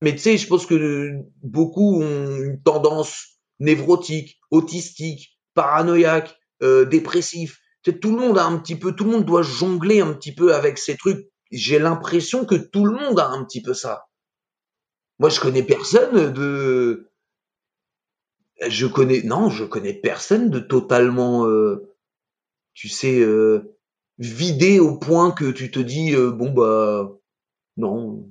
Mais tu sais, je pense que beaucoup ont une tendance névrotique, autistique, paranoïaque, euh, dépressif. tout le monde a un petit peu, tout le monde doit jongler un petit peu avec ces trucs. J'ai l'impression que tout le monde a un petit peu ça. Moi, je connais personne de, je connais, non, je connais personne de totalement, euh, tu sais, euh, vidé au point que tu te dis, euh, bon bah, non,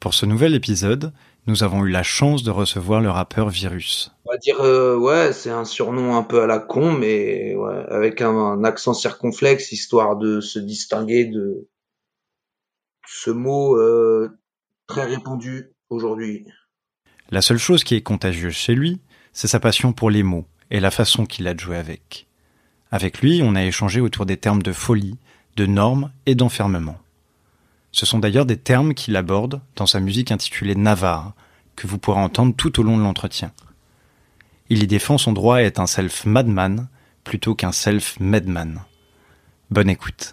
Pour ce nouvel épisode, nous avons eu la chance de recevoir le rappeur Virus. On va dire, euh, ouais, c'est un surnom un peu à la con, mais ouais, avec un, accent circonflexe, histoire de se distinguer de ce mot euh, très répandu aujourd'hui. La seule chose qui est contagieuse chez lui, c'est sa passion pour les mots et la façon qu'il a de jouer avec. Avec lui, on a échangé autour des termes de folie, de normes et d'enfermement. Ce sont d'ailleurs des termes qu'il aborde dans sa musique intitulée Navarre, que vous pourrez entendre tout au long de l'entretien. Il y défend son droit à être un self-madman plutôt qu'un self-medman. Bonne écoute.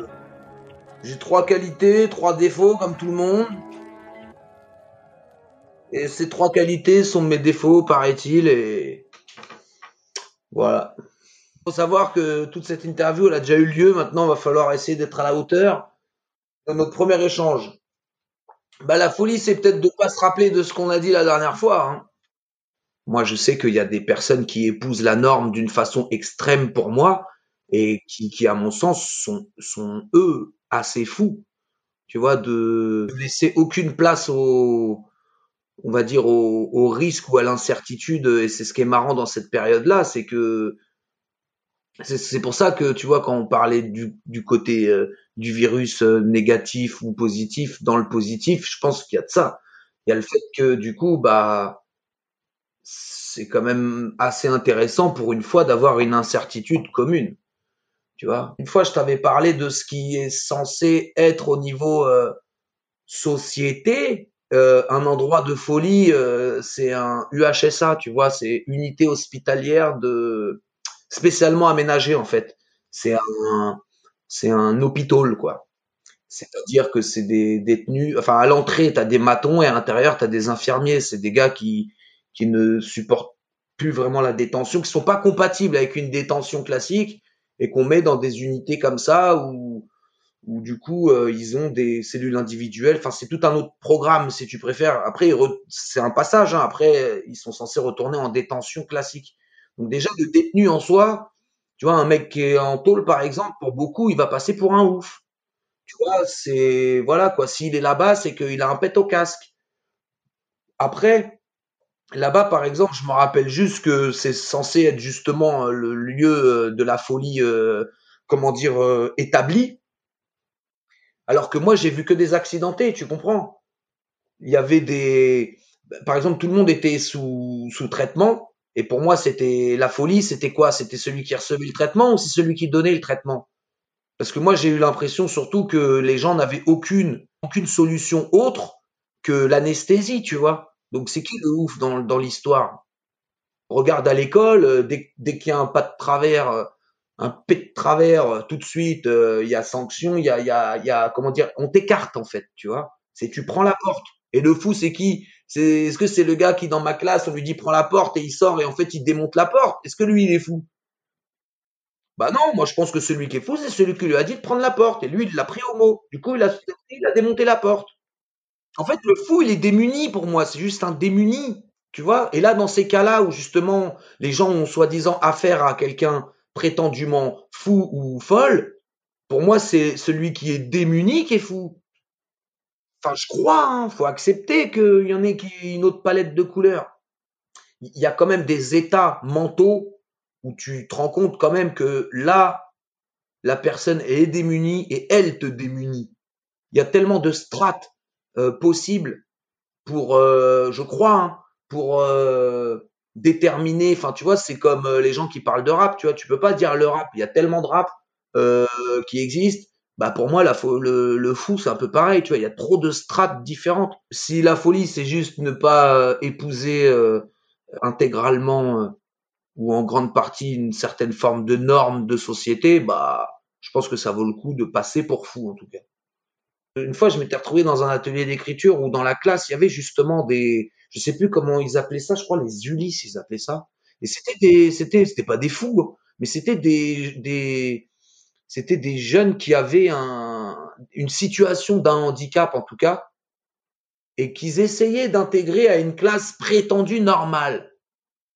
j'ai trois qualités, trois défauts comme tout le monde. Et ces trois qualités sont mes défauts, paraît-il, et voilà. Il faut savoir que toute cette interview, elle a déjà eu lieu. Maintenant, il va falloir essayer d'être à la hauteur de notre premier échange. Bah, la folie, c'est peut-être de ne pas se rappeler de ce qu'on a dit la dernière fois. Hein. Moi, je sais qu'il y a des personnes qui épousent la norme d'une façon extrême pour moi et qui, à mon sens, sont eux assez fou, tu vois, de laisser aucune place au, on va dire, au, risque ou à l'incertitude. Et c'est ce qui est marrant dans cette période-là, c'est que c'est pour ça que, tu vois, quand on parlait du, du côté euh, du virus euh, négatif ou positif, dans le positif, je pense qu'il y a de ça. Il y a le fait que, du coup, bah, c'est quand même assez intéressant pour une fois d'avoir une incertitude commune. Tu vois, une fois, je t'avais parlé de ce qui est censé être au niveau euh, société, euh, un endroit de folie, euh, c'est un UHSA, tu vois, c'est unité hospitalière de spécialement aménagée en fait. C'est un c'est un hôpital quoi. C'est-à-dire que c'est des détenus, enfin à l'entrée tu as des matons et à l'intérieur tu as des infirmiers, c'est des gars qui qui ne supportent plus vraiment la détention, qui sont pas compatibles avec une détention classique et qu'on met dans des unités comme ça où, où du coup euh, ils ont des cellules individuelles. Enfin, c'est tout un autre programme si tu préfères. Après, c'est un passage. Hein. Après, ils sont censés retourner en détention classique. Donc déjà, le détenu en soi, tu vois, un mec qui est en tôle par exemple, pour beaucoup, il va passer pour un ouf. Tu vois, c'est voilà quoi. S'il est là-bas, c'est qu'il a un pet au casque. Après, Là-bas, par exemple, je me rappelle juste que c'est censé être justement euh, le lieu euh, de la folie, euh, comment dire, établi. Alors que moi, j'ai vu que des accidentés, tu comprends Il y avait des, par exemple, tout le monde était sous sous traitement, et pour moi, c'était la folie. C'était quoi? C'était celui qui recevait le traitement ou c'est celui qui donnait le traitement? Parce que moi, j'ai eu l'impression surtout que les gens n'avaient aucune aucune solution autre que l'anesthésie, tu vois donc c'est qui le ouf dans, l'histoire? Regarde à l'école, euh, dès, qu'il y a un pas de travers, euh, un pet de travers, euh, tout de suite, il y a sanction, il y a, y y a, comment dire, on t'écarte en fait, tu vois. C'est tu prends la porte. Et le fou, c'est qui? Est-ce que c'est le gars qui dans ma classe, on lui dit prends la porte et il sort et en fait il démonte la porte? Est-ce que lui il est fou? Bah non, moi je pense que celui qui est fou, c'est celui qui lui a dit de prendre la porte et lui il l'a pris au mot. Du coup il a démonté la porte. En fait, le fou, il est démuni pour moi. C'est juste un démuni, tu vois. Et là, dans ces cas-là où justement les gens ont soi-disant affaire à quelqu'un prétendument fou ou folle, pour moi, c'est celui qui est démuni qui est fou. Enfin, je crois, hein, faut accepter qu'il y en ait qui une autre palette de couleurs. Il y a quand même des états mentaux où tu te rends compte quand même que là, la personne est démunie et elle te démunit. Il y a tellement de strates euh, possibles pour, euh, je crois, hein, pour euh, déterminer. Enfin, tu vois, c'est comme les gens qui parlent de rap. Tu vois, tu peux pas dire le rap. Il y a tellement de rap qui existent bah pour moi la le, le fou c'est un peu pareil tu vois il y a trop de strates différentes si la folie c'est juste ne pas épouser euh, intégralement euh, ou en grande partie une certaine forme de norme de société bah je pense que ça vaut le coup de passer pour fou en tout cas une fois je m'étais retrouvé dans un atelier d'écriture où dans la classe il y avait justement des je sais plus comment ils appelaient ça je crois les Ulysses ils appelaient ça et c'était des c'était c'était pas des fous hein, mais c'était des des c'était des jeunes qui avaient un, une situation d'un handicap en tout cas, et qu'ils essayaient d'intégrer à une classe prétendue normale.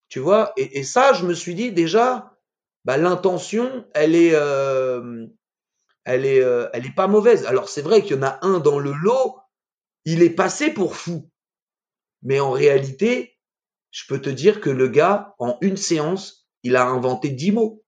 Tu vois? Et, et, ça, je me suis dit déjà, bah, l'intention, elle est, euh, elle est, euh, elle est pas mauvaise. Alors c'est vrai qu'il y en a un dans le lot, il est passé pour fou, mais en réalité, je peux te dire que le gars, en une séance, il a inventé dix mots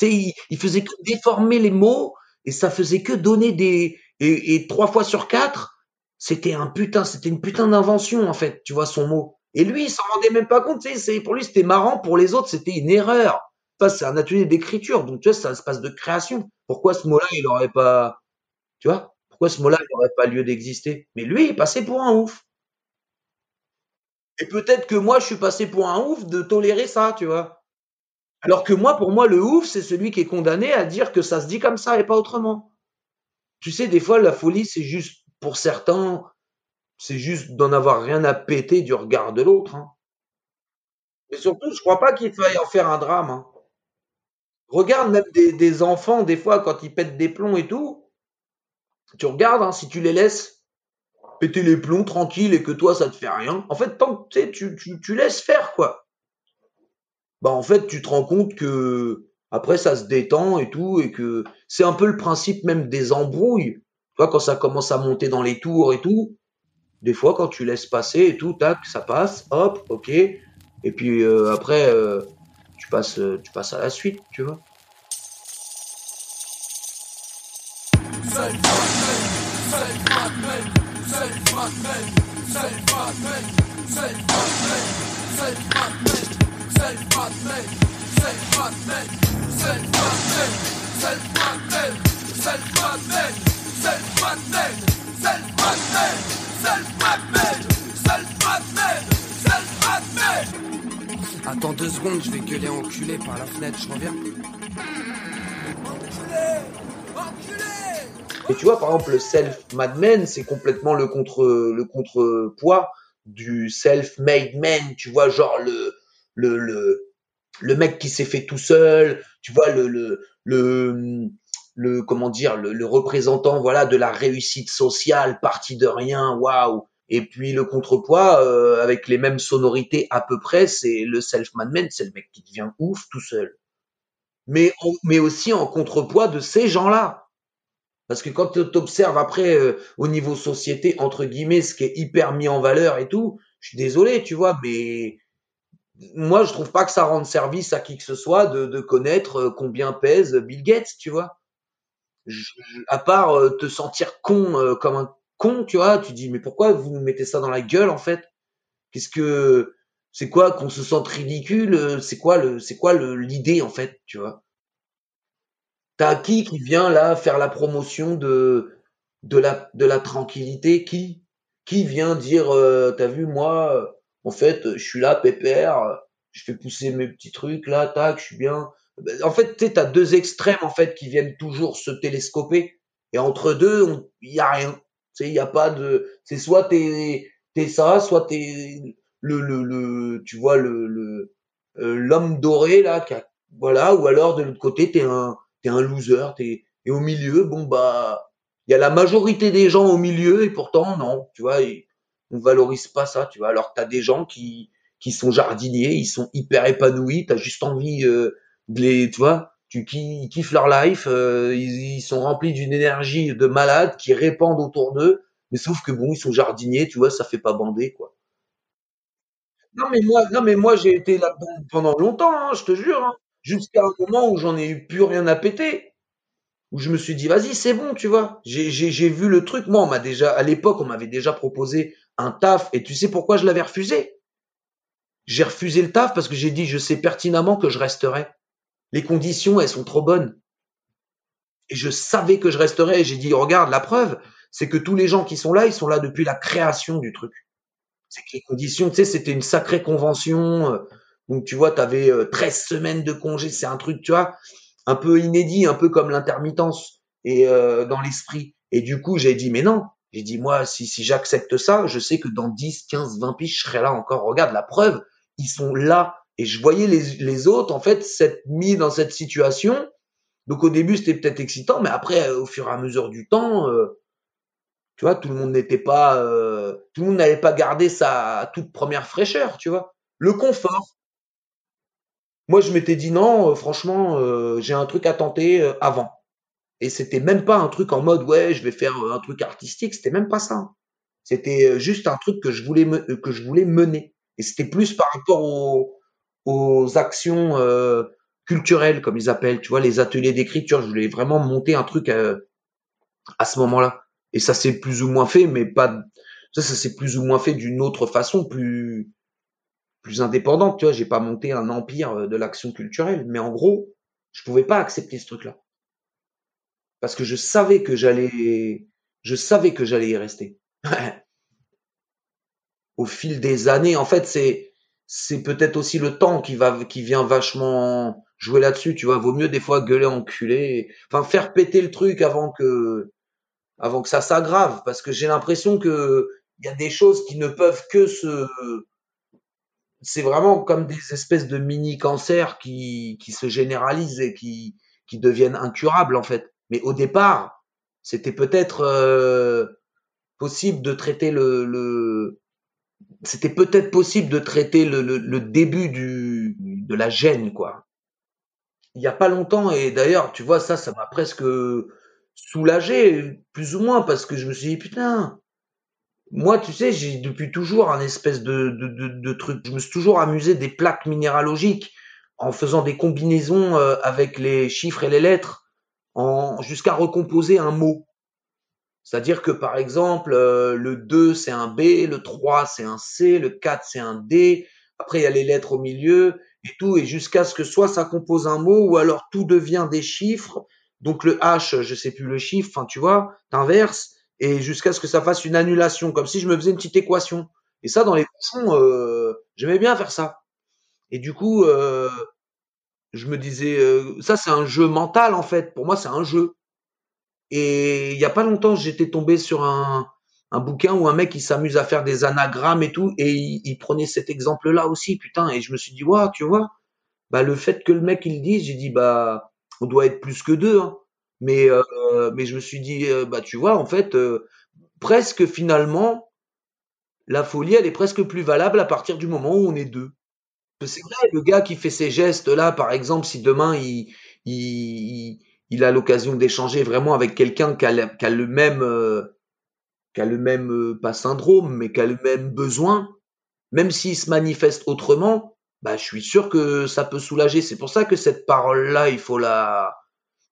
il, il, faisait que déformer les mots et ça faisait que donner des et, trois fois sur quatre, c'était un putain, c'était une putain d'invention en fait, tu vois son mot. Et lui, il s'en rendait même pas compte. Sais, pour lui, c'était marrant. Pour les autres, c'était une erreur. C'est un atelier d'écriture, donc tu vois, c'est un espace de création. Pourquoi ce mot-là, il aurait pas, tu vois, pourquoi ce mot-là, il n'aurait pas lieu d'exister? Mais lui, il passait pour un ouf. Et peut-être que moi, je suis passé pour un ouf de tolérer ça, tu vois. Alors que moi, pour moi, le ouf, c'est celui qui est condamné à dire que ça se dit comme ça et pas autrement. Tu sais, des fois, la folie, c'est juste, pour certains, c'est juste d'en avoir rien à péter du regard de l'autre. Hein. Mais surtout, je crois pas qu'il faille en faire un drame. Hein. Regarde même des, enfants, des fois, quand ils pètent des plombs et tout, tu regardes, hein, si tu les laisses péter les plombs tranquille et que toi, ça te fait rien. En fait, tant que tu, tu, tu laisses faire, quoi bah en fait tu te rends compte que après ça se détend et tout et que c'est un peu le principe même des embrouilles. Tu quand ça commence à monter dans les tours et tout, des fois quand tu laisses passer et tout, tac, ça passe, hop, ok. Et puis euh, après euh, tu passes tu passes à la suite, tu vois. Attends deux secondes, je vais gueuler enculé par la fenêtre, je reviens. Et tu vois, par exemple, le self-made man, c'est complètement le contre le contrepoids du self-made man. Tu vois, genre le le le le mec qui s'est fait tout seul. Tu vois le le le le comment dire le, le représentant voilà de la réussite sociale, parti de rien, waouh. Et puis le contrepoids euh, avec les mêmes sonorités à peu près, c'est le self-made man, c'est le mec qui devient ouf tout seul. Mais mais aussi en contrepoids de ces gens-là. Parce que quand tu observes après euh, au niveau société entre guillemets ce qui est hyper mis en valeur et tout, je suis désolé, tu vois, mais moi je trouve pas que ça rende service à qui que ce soit de, de connaître euh, combien pèse Bill Gates, tu vois. À part te sentir con comme un con, tu vois, tu dis mais pourquoi vous nous mettez ça dans la gueule en fait? Qu'est-ce que c'est quoi qu'on se sente ridicule? C'est quoi le c'est quoi l'idée en fait, tu vois? T'as qui qui vient là faire la promotion de de la de la tranquillité? Qui? Qui vient dire euh, t'as vu moi en fait je suis là pépère je fais pousser mes petits trucs là, tac, je suis bien. En fait, tu t'as deux extrêmes en fait qui viennent toujours se télescoper, et entre deux, il y a rien. Tu sais, il y a pas de, c'est soit t'es t'es ça, soit t'es le le le, tu vois le le euh, l'homme doré là, qui a, voilà, ou alors de l'autre côté t'es un t'es un loser, t'es et au milieu, bon bah, il y a la majorité des gens au milieu et pourtant non, tu vois, on valorise pas ça, tu vois. Alors que t'as des gens qui qui sont jardiniers, ils sont hyper épanouis, t'as juste envie euh, de les, tu vois, tu ils kiffent leur life, euh, ils, sont remplis d'une énergie de malade qui répandent autour d'eux, mais sauf que bon, ils sont jardiniers, tu vois, ça fait pas bander quoi. Non mais moi, non moi j'ai été là pendant longtemps, hein, je te jure, hein, jusqu'à un moment où j'en ai eu plus rien à péter, où je me suis dit vas-y c'est bon, tu vois, j'ai j'ai vu le truc. Moi on m'a déjà à l'époque on m'avait déjà proposé un taf et tu sais pourquoi je l'avais refusé? J'ai refusé le taf parce que j'ai dit, je sais pertinemment que je resterai. Les conditions, elles sont trop bonnes. Et je savais que je resterais. J'ai dit, regarde, la preuve, c'est que tous les gens qui sont là, ils sont là depuis la création du truc. C'est que les conditions, tu sais, c'était une sacrée convention. Euh, donc, tu vois, tu avais 13 semaines de congé. C'est un truc, tu vois, un peu inédit, un peu comme l'intermittence et euh, dans l'esprit. Et du coup, j'ai dit, mais non. J'ai dit, moi, si, si j'accepte ça, je sais que dans 10, 15, 20 piges, je serai là encore. Regarde, la preuve, ils sont là. Et je voyais les, les autres, en fait, s'être mis dans cette situation. Donc au début, c'était peut-être excitant, mais après, au fur et à mesure du temps, euh, tu vois, tout le monde n'était pas, euh, tout le monde n'avait pas gardé sa toute première fraîcheur, tu vois. Le confort. Moi, je m'étais dit non, euh, franchement, j'ai un truc à tenter avant. Et c'était même pas un truc en mode ouais, je vais faire un truc artistique. C'était même pas ça. C'était juste un truc que je voulais que je voulais mener. Et c'était plus par rapport aux, aux actions euh, culturelles, comme ils appellent, tu vois, les ateliers d'écriture. Je voulais vraiment monter un truc à, euh, à ce moment-là. Et ça s'est plus ou moins fait, mais pas ça, ça s'est plus ou moins fait d'une autre façon, plus plus indépendante. Tu vois, j'ai pas monté un empire euh, de l'action culturelle, mais en gros, je pouvais pas accepter ce truc-là parce que je savais que j'allais, je savais que j'allais y rester. au fil des années. En fait, c'est c'est peut-être aussi le temps qui va qui vient vachement jouer là-dessus. Tu vois, vaut mieux des fois gueuler enculé, enfin faire péter le truc avant que avant que ça s'aggrave, parce que j'ai l'impression que il y a des choses qui ne peuvent que se c'est vraiment comme des espèces de mini cancers qui qui se généralisent et qui qui deviennent incurables en fait. Mais au départ, c'était peut-être euh, possible de traiter le, le c'était peut-être possible de traiter le, début du, de la gêne, quoi. Il n'y a pas longtemps, et d'ailleurs, tu vois, ça, ça m'a presque soulagé, plus ou moins, parce que je me suis dit, putain, moi, tu sais, j'ai depuis toujours un espèce de, de, de, truc. Je me suis toujours amusé des plaques minéralogiques en faisant des combinaisons euh, avec les chiffres et les lettres, jusqu'à recomposer un mot. C'est-à-dire que par exemple, euh, le 2 c'est un B, le 3 c'est un C, le 4 c'est un D, après il y a les lettres au milieu et tout, et jusqu'à ce que soit ça compose un mot ou alors tout devient des chiffres. Donc le H, je sais plus le chiffre, enfin tu vois, t'inverses, et jusqu'à ce que ça fasse une annulation, comme si je me faisais une petite équation. Et ça, dans les bouchons, euh, j'aimais bien faire ça. Et du coup, euh, je me disais, euh, ça c'est un jeu mental en fait. Pour moi, c'est un jeu. Et il y a pas longtemps, j'étais tombé sur un, bouquin où un mec il s'amuse à faire des anagrammes et tout, et il, prenait cet exemple-là aussi, putain. Et je me suis dit, waouh, tu vois, bah le fait que le mec il dise, j'ai dit, bah on doit être plus que deux. Hein. Mais euh, mais je me suis dit, euh, bah tu vois, en fait, euh, presque finalement, la folie, elle est presque plus valable à partir du moment où on est deux. C'est vrai, le gars qui fait ces gestes-là, par exemple, si demain il il a l'occasion d'échanger vraiment avec quelqu'un qui a, le même, euh, le même euh, pas syndrome, mais qui a le même besoin, même s'il se manifeste autrement, bah je suis sûr que ça peut soulager. C'est pour ça que cette parole-là, il faut la,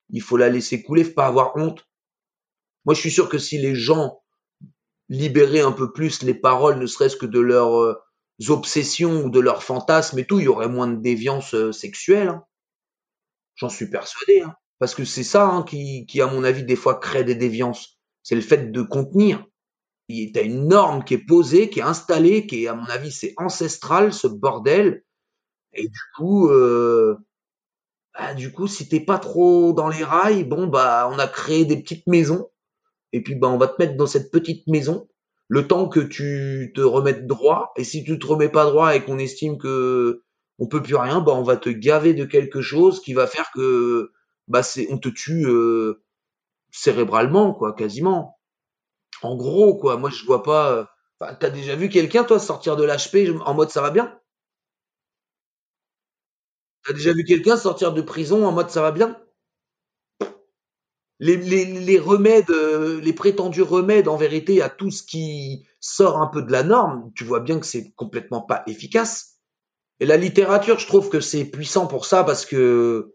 il faut la laisser couler, faut pas avoir honte. Moi, je suis sûr que si les gens libéraient un peu plus les paroles, ne serait-ce que de leurs euh, obsessions ou de leurs fantasmes et tout, il y aurait moins de déviance sexuelle. Hein. J'en suis persuadé. Hein. Parce que c'est ça hein, qui, à mon avis, des fois crée des déviances. C'est le fait de contenir. Il y a une norme qui est posée, qui est installée, qui est, à mon avis, c'est ancestral, ce bordel. Et du coup, euh, bah, du coup, si t'es pas trop dans les rails, bon bah on a créé des petites maisons. Et puis bah on va te mettre dans cette petite maison le temps que tu te remettes droit. Et si tu te remets pas droit et qu'on estime que on peut plus rien, bah on va te gaver de quelque chose qui va faire que bah c'est on te tue euh, cérébralement quoi, quasiment. En gros quoi, moi je vois pas. euh, t'as déjà vu quelqu'un toi sortir de l'HP en mode ça va bien? T'as déjà vu quelqu'un sortir de prison en mode ça va bien? Les remèdes, euh, les prétendus remèdes en vérité à tout ce qui sort un peu de la norme, tu vois bien que c'est complètement pas efficace. Et la littérature, je trouve que c'est puissant pour ça parce que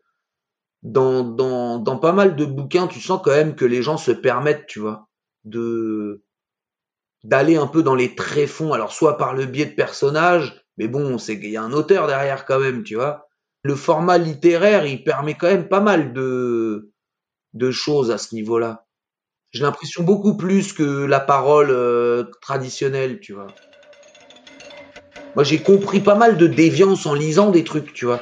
dans, dans, dans pas mal de bouquins, tu sens quand même que les gens se permettent, tu vois, de d'aller un peu dans les tréfonds. Alors soit par le biais de personnages, mais bon, c'est qu'il y a un auteur derrière quand même, tu vois. Le format littéraire, il permet quand même pas mal de de choses à ce niveau-là. J'ai l'impression beaucoup plus que la parole euh, traditionnelle, tu vois. Moi, j'ai compris pas mal de déviance en lisant des trucs, tu vois.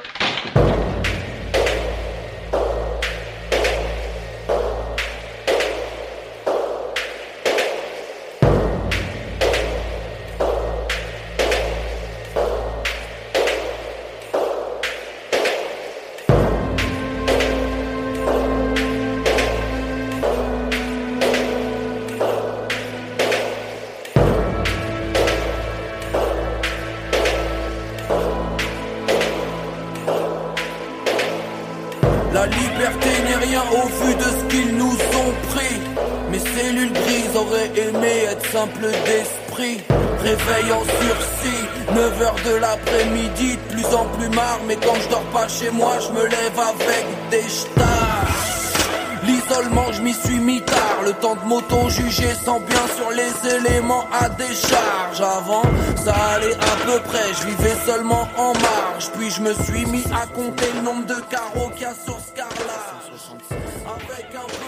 Rien au vu de ce qu'ils nous ont pris. Mes cellules grises auraient aimé être simples d'esprit. Réveil en sursis, 9h de l'après-midi, de plus en plus marre. Mais quand je dors pas chez moi, je me lève avec des stars. L'isolement, je m'y suis mis tard. Le temps de m'auto-juger sans bien sur les éléments à décharge. Avant, ça allait à peu près. Je vivais seulement en marge. Puis je me suis mis à compter le nombre de carreaux qu'il y a sur ce carrelage.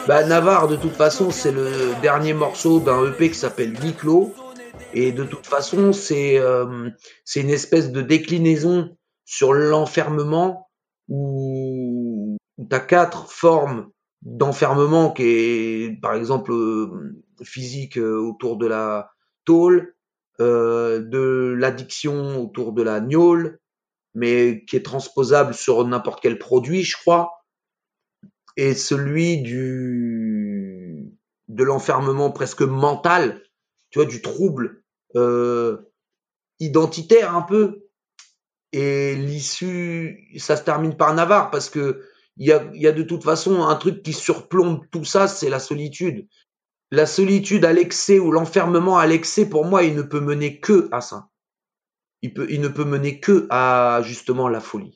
Bah, Navarre, de toute façon, c'est le dernier morceau d'un EP qui s'appelle Huis clos. Et de toute façon, c'est euh, c'est une espèce de déclinaison sur l'enfermement où, où tu as quatre formes d'enfermement qui est, par exemple, euh, physique euh, autour de la tôle, de l'addiction autour de la gnôle, mais qui est transposable sur n'importe quel produit, je crois, et celui du de l'enfermement presque mental, tu vois, du trouble euh, identitaire un peu. Et l'issue, ça se termine par Navarre parce que il y a, y a de toute façon un truc qui surplombe tout ça, c'est la solitude. La solitude à l'excès ou l'enfermement à l'excès, pour moi, il ne peut mener que à ça. Il, peut, il ne peut mener que à justement la folie.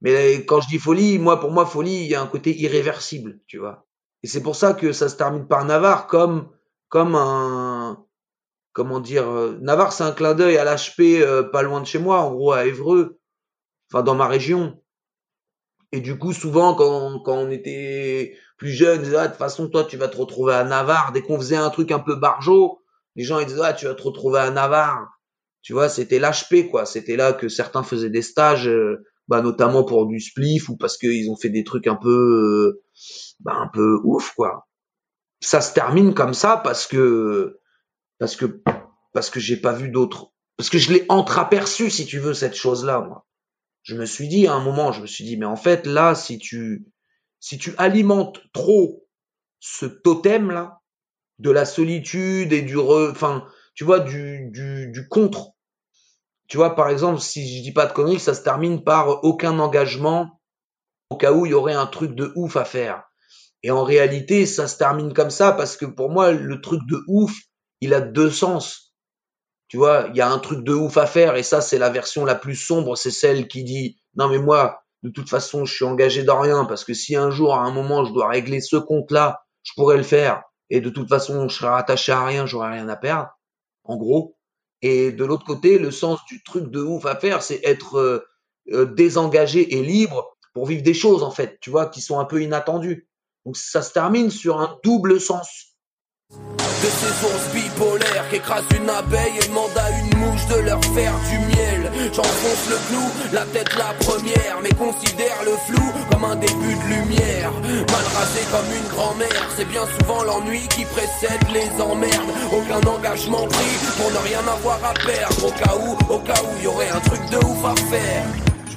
Mais quand je dis folie, moi, pour moi, folie, il y a un côté irréversible, tu vois. Et c'est pour ça que ça se termine par Navarre comme, comme un, comment dire, euh, Navarre, c'est un clin d'œil à l'HP euh, pas loin de chez moi, en gros, à Évreux, enfin, dans ma région. Et du coup, souvent, quand, quand on était plus jeune, ah, de toute façon, toi, tu vas te retrouver à Navarre. Dès qu'on faisait un truc un peu barjot, les gens, ils disaient, ah, tu vas te retrouver à Navarre. Tu vois, c'était l'HP, quoi. C'était là que certains faisaient des stages, euh, bah, notamment pour du spliff ou parce qu'ils ont fait des trucs un peu, euh, bah, un peu ouf, quoi. Ça se termine comme ça parce que, parce que, parce que j'ai pas vu d'autres, parce que je l'ai entreaperçu, si tu veux, cette chose-là, moi. Je me suis dit, à un moment, je me suis dit, mais en fait, là, si tu, si tu alimentes trop ce totem-là, de la solitude et du re, enfin, tu vois, du, du, du contre. Tu vois, par exemple, si je dis pas de conneries, ça se termine par aucun engagement au cas où il y aurait un truc de ouf à faire. Et en réalité, ça se termine comme ça parce que pour moi, le truc de ouf, il a deux sens. Tu vois, il y a un truc de ouf à faire et ça, c'est la version la plus sombre, c'est celle qui dit, non mais moi, de toute façon, je suis engagé dans rien parce que si un jour, à un moment, je dois régler ce compte-là, je pourrais le faire. Et de toute façon, je serais rattaché à rien, j'aurais rien à perdre. En gros. Et de l'autre côté, le sens du truc de ouf à faire, c'est être euh, euh, désengagé et libre pour vivre des choses, en fait, tu vois, qui sont un peu inattendues. Donc ça se termine sur un double sens. De ces ours bipolaires qui écrasent une abeille et demandent à une mouche de leur faire du miel. J'enfonce le clou, la tête la première, mais considère le flou comme un début de lumière. Mal rasé comme une grand-mère, c'est bien souvent l'ennui qui précède les emmerdes. Aucun engagement pris pour ne rien avoir à perdre. Au cas où, au cas où, y aurait un truc de ouf à faire.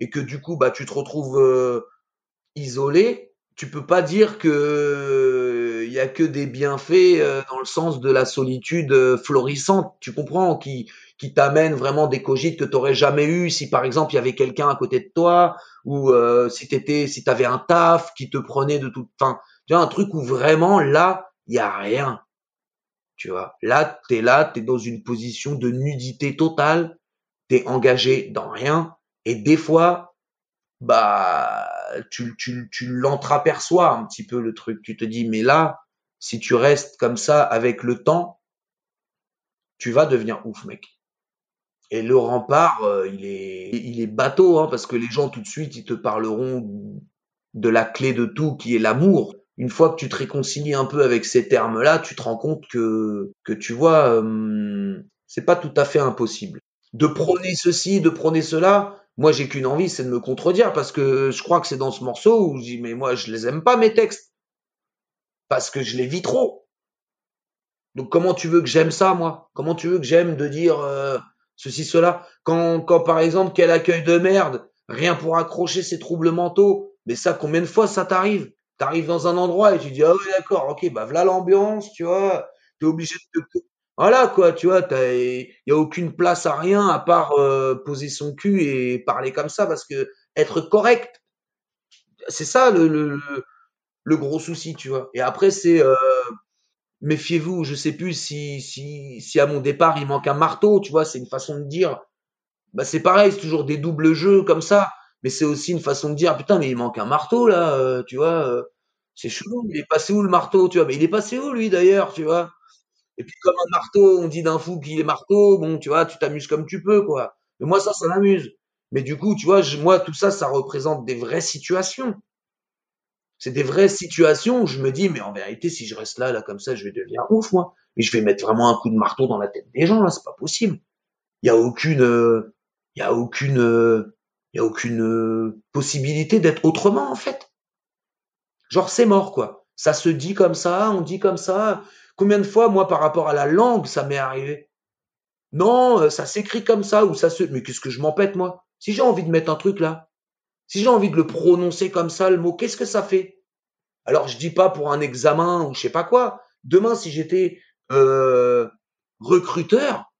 et que du coup bah tu te retrouves euh, isolé, tu peux pas dire que il y a que des bienfaits euh, dans le sens de la solitude euh, florissante, tu comprends, qui qui t'amène vraiment des cogites que tu n'aurais jamais eu si par exemple il y avait quelqu'un à côté de toi ou si t'étais si t'avais un taf qui te prenait de toute fin tu vois un truc où vraiment là il y a rien. Tu vois là tu es là tu es dans une position de nudité totale tu es engagé dans rien et des fois, bah, tu, tu, tu l'entreaperçois un petit peu le truc. Tu te dis, mais là, si tu restes comme ça avec le temps, tu vas devenir ouf, mec. Et le rempart, euh, il est, il est bateau, hein, parce que les gens tout de suite, ils te parleront de la clé de tout, qui est l'amour. Une fois que tu te réconcilies un peu avec ces termes-là, tu te rends compte que, que tu vois, euh, c'est pas tout à fait impossible. De prôner ceci, de prôner cela, moi, j'ai qu'une envie, c'est de me contredire parce que je crois que c'est dans ce morceau où je dis, mais moi, je les aime pas, mes textes. Parce que je les vis trop. Donc, comment tu veux que j'aime ça, moi? Comment tu veux que j'aime de dire euh, ceci, cela? Quand, quand, par exemple, quel accueil de merde, rien pour accrocher ces troubles mentaux. Mais ça, combien de fois ça t'arrive? T'arrives dans un endroit et tu dis, ah oui, d'accord, ok, bah voilà l'ambiance, tu vois. T'es obligé de te, voilà quoi, tu vois, il y a aucune place à rien à part euh, poser son cul et parler comme ça parce que être correct, c'est ça le, le, le, gros souci, tu vois. Et après c'est euh, méfiez-vous, je sais plus si si si à mon départ il manque un marteau, tu vois, c'est une façon de dire. Bah c'est pareil, c'est toujours des doubles jeux comme ça, mais c'est aussi une façon de dire putain mais il manque un marteau là, euh, tu vois. c'est chelou, il est passé où le marteau, tu vois Mais il est passé où lui d'ailleurs, tu vois? Et puis comme un marteau, on dit d'un fou qu'il est marteau, bon, tu vois, tu t'amuses comme tu peux, quoi. Mais moi, ça, ça m'amuse. Mais du coup, tu vois, moi, tout ça, ça représente des vraies situations. C'est des vraies situations où je me dis, mais en vérité, si je reste là, là, comme ça, je vais devenir ouf, moi. Mais je vais mettre vraiment un coup de marteau dans la tête des gens, là, c'est pas possible. Il y a aucune, il y a aucune, il y a aucune possibilité d'être autrement, en fait. Genre, c'est mort, quoi. Ça se dit comme ça, on dit comme ça. Combien de fois, moi, par rapport à la langue, ça m'est arrivé? Non, euh, ça s'écrit comme ça, ou ça se... Mais qu'est-ce que je m'empête, moi? Si j'ai envie de mettre un truc là, si j'ai envie de le prononcer comme ça, le mot, qu'est-ce que ça fait? Alors, je dis pas pour un examen ou je sais pas quoi. Demain, si j'étais euh, recruteur,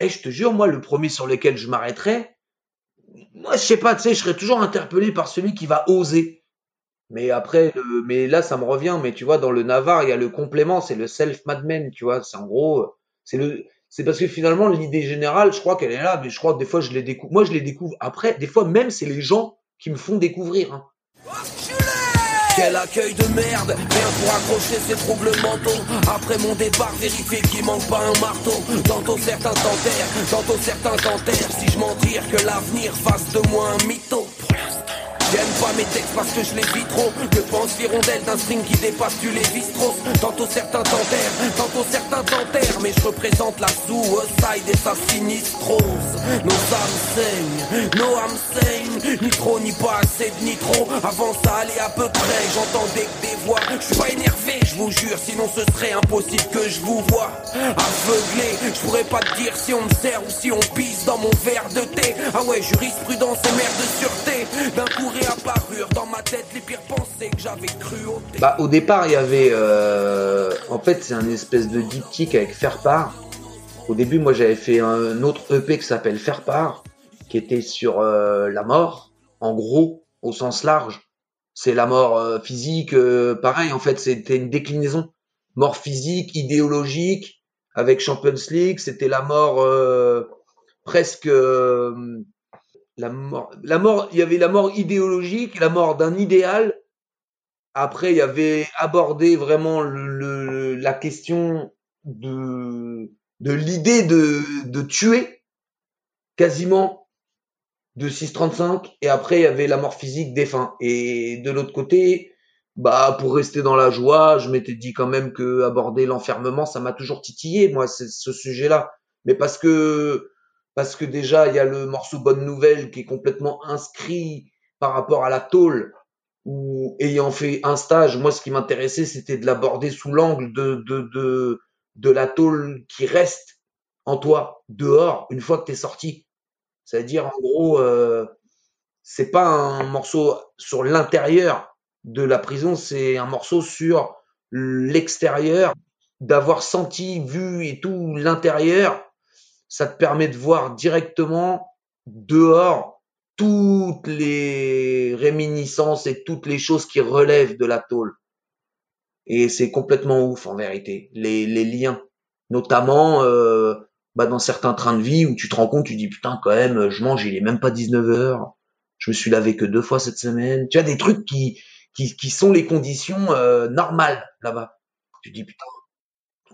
et eh, je te jure, moi, le premier sur lequel je m'arrêterais, moi, je sais pas, tu sais, je serais toujours interpellé par celui qui va oser. Mais après, mais là, ça me revient. Mais tu vois, dans le Navarre, il y a le complément, c'est le self madman, tu vois. C'est en gros, c'est le, c'est parce que finalement, l'idée générale, je crois qu'elle est là, mais je crois que des fois, je les découvre. Moi, je les découvre après. Des fois, même, c'est les gens qui me font découvrir. Hein. Quel accueil de merde, rien pour accrocher ces troubles mentaux. Après mon départ, vérifier qu'il manque pas un marteau. Tantôt certains tentèrent, tantôt certains tentèrent. Si je m'en tire, que l'avenir fasse de moi un mytho. J'aime pas mes textes parce que je les vis trop. Que pense l'hirondelle d'un string qui dépasse du Lévi-Strauss Tantôt certains tentèrent, tantôt certains tentèrent Mais je représente la suicide et sa sinistrose Nos âmes saignent, nos âmes Ni trop ni pas assez de nitro. Avant ça allait à peu près, j'entendais que des voix. Je suis pas énervé, je vous jure, sinon ce serait impossible que je vous vois. Aveuglé, je pourrais pas te dire si on me sert ou si on pisse dans mon verre de thé. Ah ouais, jurisprudence et mère de au Bah au départ il y avait euh, en fait c'est un espèce de diptyque avec faire part. Au début moi j'avais fait un autre EP qui s'appelle faire part qui était sur euh, la mort en gros au sens large. C'est la mort euh, physique pareil en fait c'était une déclinaison mort physique idéologique avec Champions League, c'était la mort euh, presque euh, la mort. La mort, il y avait la mort idéologique, la mort d'un idéal. Après, il y avait abordé vraiment le, le- la question de de l'idée de de tuer quasiment de 635 et après il y avait la mort physique des fins et de l'autre côté bah pour rester dans la joie je m'étais dit quand même que aborder l'enfermement ça m'a toujours titillé moi ce sujet là mais parce que parce que déjà il y a le morceau bonne nouvelle qui est complètement inscrit par rapport à la tôle ou ayant fait un stage moi ce qui m'intéressait c'était de l'aborder sous l'angle de de de la tôle qui reste en toi dehors une fois que t'es sorti c'est-à-dire, en gros, euh, c'est pas un morceau sur l'intérieur de la prison, c'est un morceau sur l'extérieur, d'avoir senti, vu et tout l'intérieur. Ça te permet de voir directement dehors toutes les réminiscences et toutes les choses qui relèvent de la tôle. Et c'est complètement ouf en vérité, les, les liens. Notamment, euh, bah, dans certains trains de vie où tu te rends compte, tu dis putain quand même, je mange, il est même pas 19 heures. Je me suis lavé que deux fois cette semaine. Tu as des trucs qui qui, qui sont les conditions euh, normales là-bas. Tu dis putain.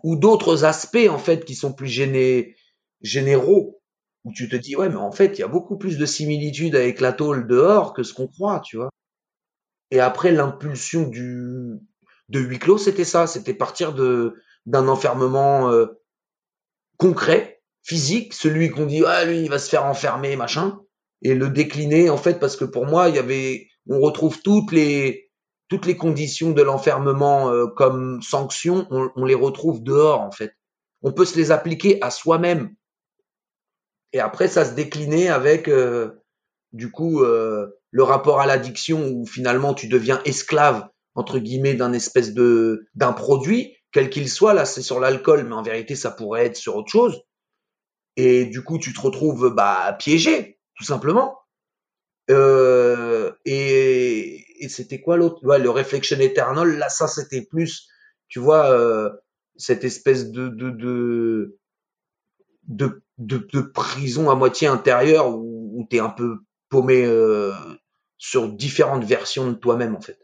Ou d'autres aspects en fait qui sont plus géné généraux où tu te dis ouais mais en fait il y a beaucoup plus de similitudes avec la tôle dehors que ce qu'on croit, tu vois. Et après l'impulsion du de huis clos, c'était ça, c'était partir de d'un enfermement euh, concret, physique, celui qu'on dit ah lui il va se faire enfermer machin et le décliner en fait parce que pour moi il y avait on retrouve toutes les toutes les conditions de l'enfermement euh, comme sanction, on, on les retrouve dehors en fait. On peut se les appliquer à soi-même. Et après ça se déclinait avec euh, du coup euh, le rapport à l'addiction où finalement tu deviens esclave entre guillemets d'un espèce de d'un produit quel qu'il soit. Là c'est sur l'alcool mais en vérité ça pourrait être sur autre chose. Et du coup tu te retrouves bah piégé tout simplement. Euh, et, et c'était quoi l'autre? Ouais, le Reflection Eternal là ça c'était plus tu vois euh, cette espèce de de de, de de de prison à moitié intérieure où, où t'es un peu paumé euh, sur différentes versions de toi-même en fait.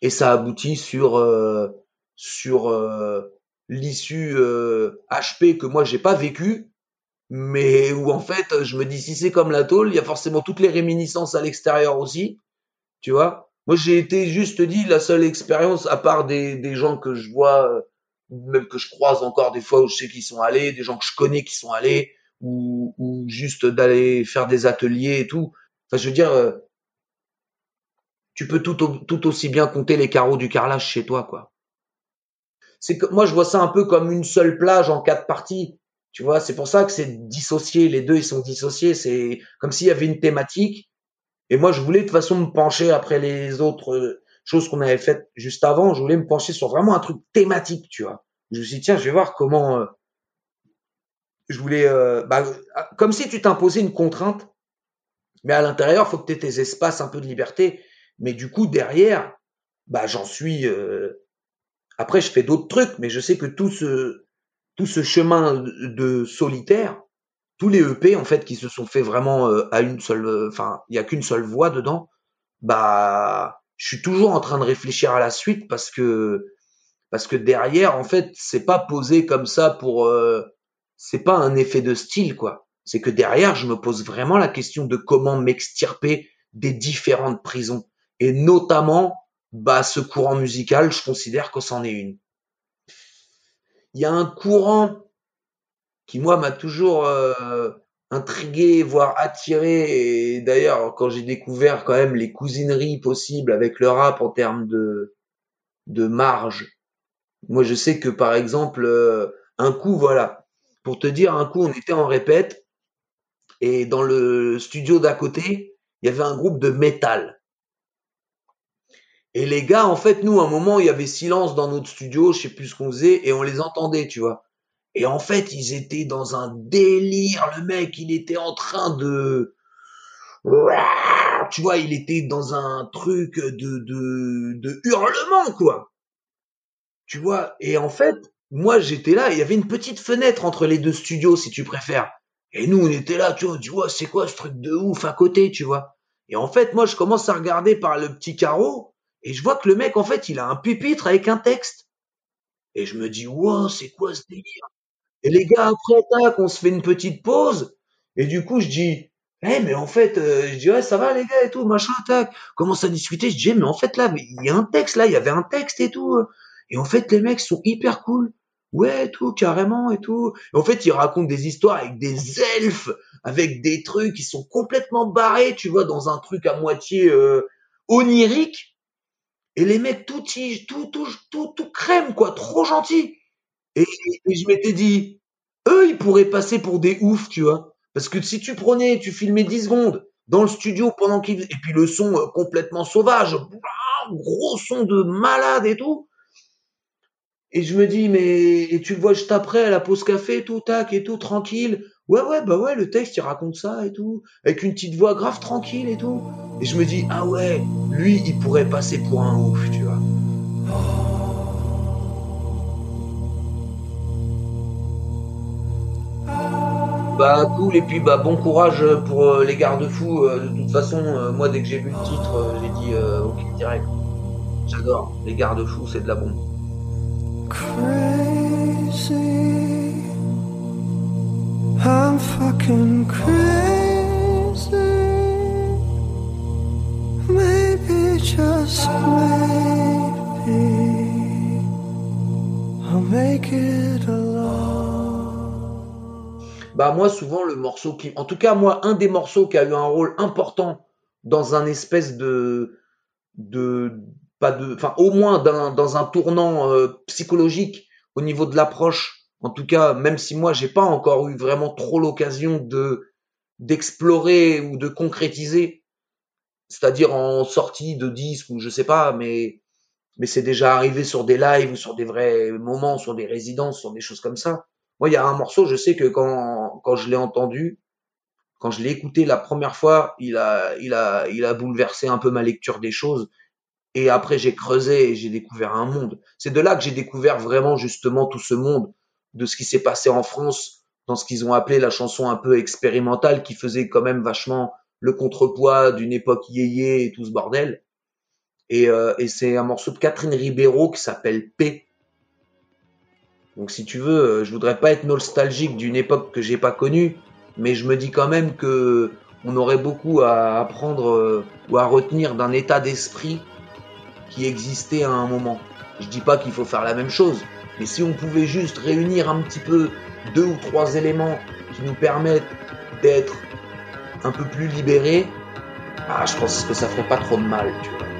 Et ça aboutit sur euh, sur euh, l'issue euh, HP que moi j'ai pas vécu mais où en fait je me dis si c'est comme la tôle il y a forcément toutes les réminiscences à l'extérieur aussi tu vois. Moi j'ai été juste dit la seule expérience à part des, des gens que je vois même que je croise encore des fois où je sais qu'ils sont allés des gens que je connais qui sont allés ou, ou juste d'aller faire des ateliers et tout enfin je veux dire euh, tu peux tout, tout aussi bien compter les carreaux du carrelage chez toi quoi c'est que moi je vois ça un peu comme une seule plage en quatre parties tu vois, c'est pour ça que c'est dissocié. Les deux, ils sont dissociés. C'est comme s'il y avait une thématique. Et moi, je voulais de toute façon me pencher après les autres choses qu'on avait faites juste avant. Je voulais me pencher sur vraiment un truc thématique, tu vois. Je me suis dit, tiens, je vais voir comment. euh, je voulais, euh, bah, comme si tu t'imposais une contrainte, mais à l'intérieur, faut que tu aies tes espaces un peu de liberté. Mais du coup, derrière, bah, j'en suis. euh, Après, je fais d'autres trucs, mais je sais que tout ce tout ce chemin de solitaire, tous les EP en fait qui se sont faits vraiment euh, à une seule, enfin il y a qu'une seule voix dedans, bah je suis toujours en train de réfléchir à la suite parce que parce que derrière en fait c'est pas posé comme ça pour euh, c'est pas un effet de style quoi. C'est que derrière je me pose vraiment la question de comment m'extirper des différentes prisons et notamment bah ce courant musical je considère que c'en est une il y a un courant qui moi m'a toujours euh, intrigué, voire attiré. Et d'ailleurs, quand j'ai découvert quand même les cousineries possibles avec le rap en termes de de marge, moi je sais que par exemple, euh, un coup, voilà, pour te dire, un coup on était en répète et dans le studio d'à côté, il y avait un groupe de métal. Et les gars, en fait, nous, à un moment, il y avait silence dans notre studio, je sais plus ce qu'on faisait, et on les entendait, tu vois. Et en fait, ils étaient dans un délire, le mec, il était en train de... Tu vois, il était dans un truc de, de, de hurlement, quoi. Tu vois, et en fait, moi j'étais là, il y avait une petite fenêtre entre les deux studios, si tu préfères. Et nous, on était là, tu vois, tu vois, c'est quoi ce truc de ouf à côté, tu vois? Et en fait, moi, je commence à regarder par le petit carreau, et je vois que le mec, en fait, il a un pupitre avec un texte. Et je me dis, wow, c'est quoi ce délire? Et les gars, après, tac, on se fait une petite pause, et du coup, je dis, eh, mais en fait, euh, je dis, ouais, ça va les gars et tout, machin, tac. Commence à discuter, je dis, eh, mais en fait, là, il y a un texte, là, il y avait un texte et tout. Et en fait, les mecs sont hyper cool. Ouais, tout, carrément et tout. Et en fait, ils racontent des histoires avec des elfes, avec des trucs qui sont complètement barrés, tu vois, dans un truc à moitié euh, onirique. Et les mecs tout tige, tout, tout, tout, tout crème, quoi, trop gentil. Et, je m'étais dit, eux, ils pourraient passer pour des oufs, tu vois. Parce que si tu prenais, tu filmais 10 secondes dans le studio pendant qu'il... Et puis le son euh, complètement sauvage, gros son de malade et tout. Et je me dis, mais et tu le vois juste après à la pause café, tout, tac, et tout, tranquille. Ouais, ouais, bah ouais, le texte, il raconte ça et tout. Avec une petite voix grave tranquille et tout. Et je me dis, ah ouais, lui, il pourrait passer pour un ouf, tu vois. Bah cool et puis bah bon courage pour euh, les garde-fous. Euh, de toute façon, euh, moi dès que j'ai vu le titre, euh, j'ai dit euh, ok direct. J'adore. Les garde-fous, c'est de la bombe. Souvent le morceau qui, en tout cas moi un des morceaux qui a eu un rôle important dans un espèce de de pas de, enfin au moins dans, dans un tournant euh, psychologique au niveau de l'approche. En tout cas, même si moi j'ai pas encore eu vraiment trop l'occasion de d'explorer ou de concrétiser, c'est-à-dire en sortie de disque ou je sais pas, mais mais c'est déjà arrivé sur des lives ou sur des vrais moments, sur des résidences, sur des choses comme ça. Moi, il y a un morceau, je sais que quand quand je l'ai entendu, quand je l'ai écouté la première fois, il a il a il a bouleversé un peu ma lecture des choses. Et après, j'ai creusé et j'ai découvert un monde. C'est de là que j'ai découvert vraiment justement tout ce monde de ce qui s'est passé en France dans ce qu'ils ont appelé la chanson un peu expérimentale qui faisait quand même vachement le contrepoids d'une époque yéyé et tout ce bordel. Et, euh, et c'est un morceau de Catherine Ribeiro qui s'appelle P. Donc si tu veux, euh, je voudrais pas être nostalgique d'une époque que j'ai pas connue, mais je me dis quand même que on aurait beaucoup à apprendre euh, ou à retenir d'un état d'esprit qui existait à un moment. Je dis pas qu'il faut faire la même chose, mais si on pouvait juste réunir un petit peu deux ou trois éléments qui nous permettent d'être un peu plus libérés, ah, je pense que ça ferait pas trop de mal, tu vois.